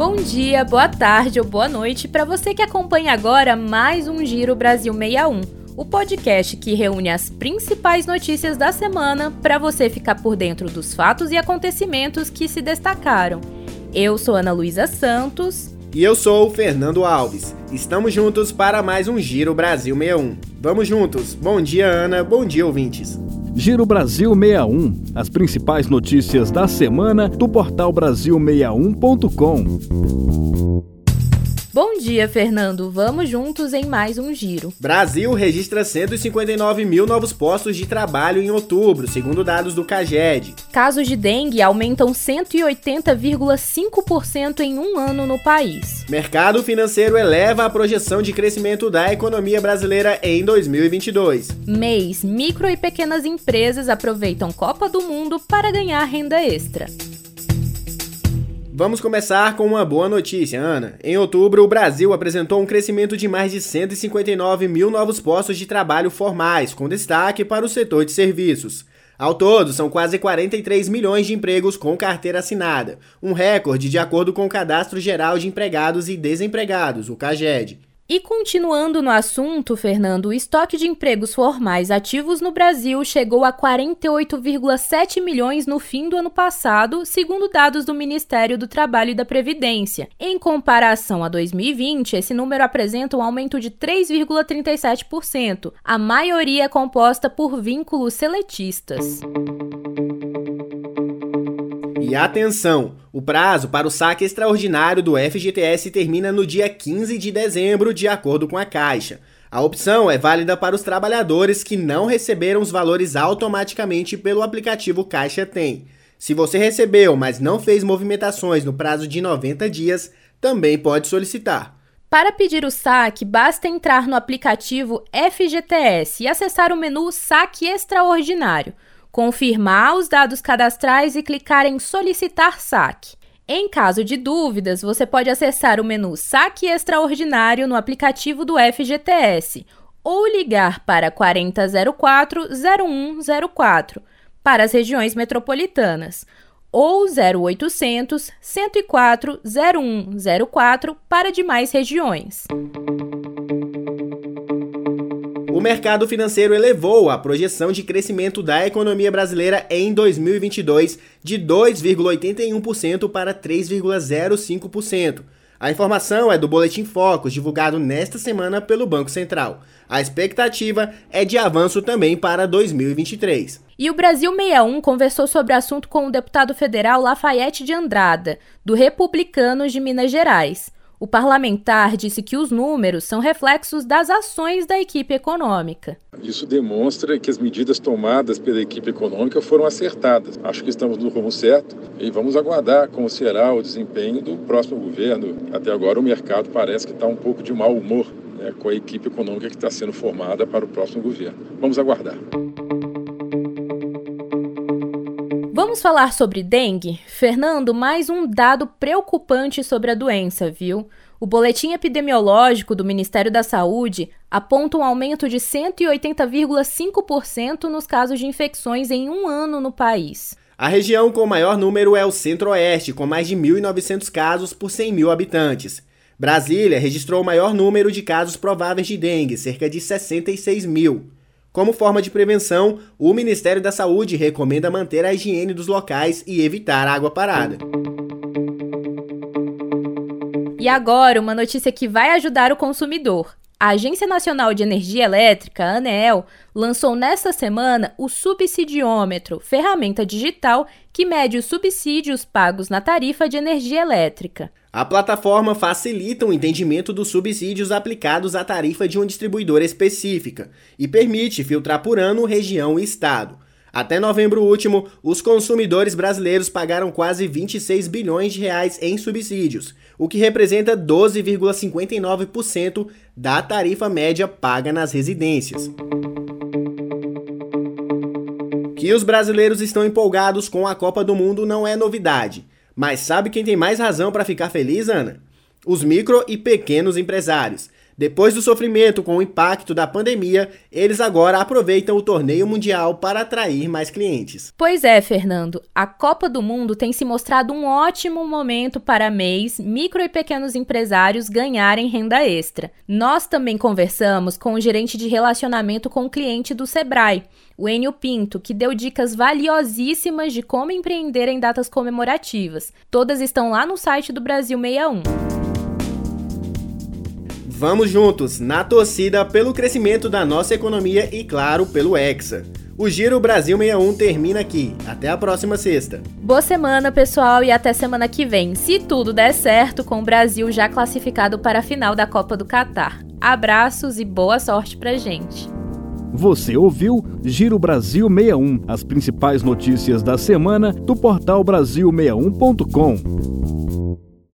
Bom dia, boa tarde ou boa noite para você que acompanha agora mais um Giro Brasil 61, o podcast que reúne as principais notícias da semana para você ficar por dentro dos fatos e acontecimentos que se destacaram. Eu sou Ana Luísa Santos. E eu sou o Fernando Alves. Estamos juntos para mais um Giro Brasil 61. Vamos juntos. Bom dia, Ana. Bom dia, ouvintes. Giro Brasil 61. As principais notícias da semana do portal Brasil61.com. Bom dia, Fernando. Vamos juntos em mais um giro. Brasil registra 159 mil novos postos de trabalho em outubro, segundo dados do CAGED. Casos de dengue aumentam 180,5% em um ano no país. Mercado financeiro eleva a projeção de crescimento da economia brasileira em 2022. Mês, micro e pequenas empresas aproveitam Copa do Mundo para ganhar renda extra. Vamos começar com uma boa notícia, Ana. Em outubro, o Brasil apresentou um crescimento de mais de 159 mil novos postos de trabalho formais, com destaque para o setor de serviços. Ao todo, são quase 43 milhões de empregos com carteira assinada, um recorde de acordo com o Cadastro Geral de Empregados e Desempregados, o CAGED. E continuando no assunto, Fernando, o estoque de empregos formais ativos no Brasil chegou a 48,7 milhões no fim do ano passado, segundo dados do Ministério do Trabalho e da Previdência. Em comparação a 2020, esse número apresenta um aumento de 3,37%, a maioria é composta por vínculos seletistas. E atenção! O prazo para o saque extraordinário do FGTS termina no dia 15 de dezembro, de acordo com a Caixa. A opção é válida para os trabalhadores que não receberam os valores automaticamente pelo aplicativo Caixa Tem. Se você recebeu, mas não fez movimentações no prazo de 90 dias, também pode solicitar. Para pedir o saque, basta entrar no aplicativo FGTS e acessar o menu Saque Extraordinário confirmar os dados cadastrais e clicar em Solicitar saque. Em caso de dúvidas, você pode acessar o menu Saque Extraordinário no aplicativo do FGTS ou ligar para 4004-0104 para as regiões metropolitanas ou 0800 104 0104 para demais regiões. O mercado financeiro elevou a projeção de crescimento da economia brasileira em 2022 de 2,81% para 3,05%. A informação é do Boletim Focus, divulgado nesta semana pelo Banco Central. A expectativa é de avanço também para 2023. E o Brasil 61 conversou sobre o assunto com o deputado federal Lafayette de Andrada, do Republicanos de Minas Gerais. O parlamentar disse que os números são reflexos das ações da equipe econômica. Isso demonstra que as medidas tomadas pela equipe econômica foram acertadas. Acho que estamos no rumo certo e vamos aguardar como será o desempenho do próximo governo. Até agora, o mercado parece que está um pouco de mau humor né, com a equipe econômica que está sendo formada para o próximo governo. Vamos aguardar. Vamos falar sobre dengue? Fernando, mais um dado preocupante sobre a doença, viu? O boletim epidemiológico do Ministério da Saúde aponta um aumento de 180,5% nos casos de infecções em um ano no país. A região com o maior número é o Centro-Oeste, com mais de 1.900 casos por 100 mil habitantes. Brasília registrou o maior número de casos prováveis de dengue, cerca de 66 mil. Como forma de prevenção, o Ministério da Saúde recomenda manter a higiene dos locais e evitar água parada. E agora, uma notícia que vai ajudar o consumidor. A Agência Nacional de Energia Elétrica, ANEEL, lançou nesta semana o Subsidiômetro, ferramenta digital que mede os subsídios pagos na tarifa de energia elétrica. A plataforma facilita o entendimento dos subsídios aplicados à tarifa de uma distribuidora específica e permite filtrar por ano, região e estado. Até novembro último, os consumidores brasileiros pagaram quase 26 bilhões de reais em subsídios, o que representa 12,59% da tarifa média paga nas residências. Que os brasileiros estão empolgados com a Copa do Mundo não é novidade. Mas sabe quem tem mais razão para ficar feliz, Ana? Os micro e pequenos empresários. Depois do sofrimento com o impacto da pandemia, eles agora aproveitam o torneio mundial para atrair mais clientes. Pois é, Fernando. A Copa do Mundo tem se mostrado um ótimo momento para MEIs, micro e pequenos empresários ganharem renda extra. Nós também conversamos com o gerente de relacionamento com o cliente do Sebrae, o Enio Pinto, que deu dicas valiosíssimas de como empreender em datas comemorativas. Todas estão lá no site do Brasil 61. Vamos juntos, na torcida pelo crescimento da nossa economia e, claro, pelo Hexa. O Giro Brasil 61 termina aqui. Até a próxima sexta. Boa semana, pessoal, e até semana que vem, se tudo der certo, com o Brasil já classificado para a final da Copa do Catar. Abraços e boa sorte pra gente. Você ouviu Giro Brasil 61, as principais notícias da semana do portal Brasil61.com.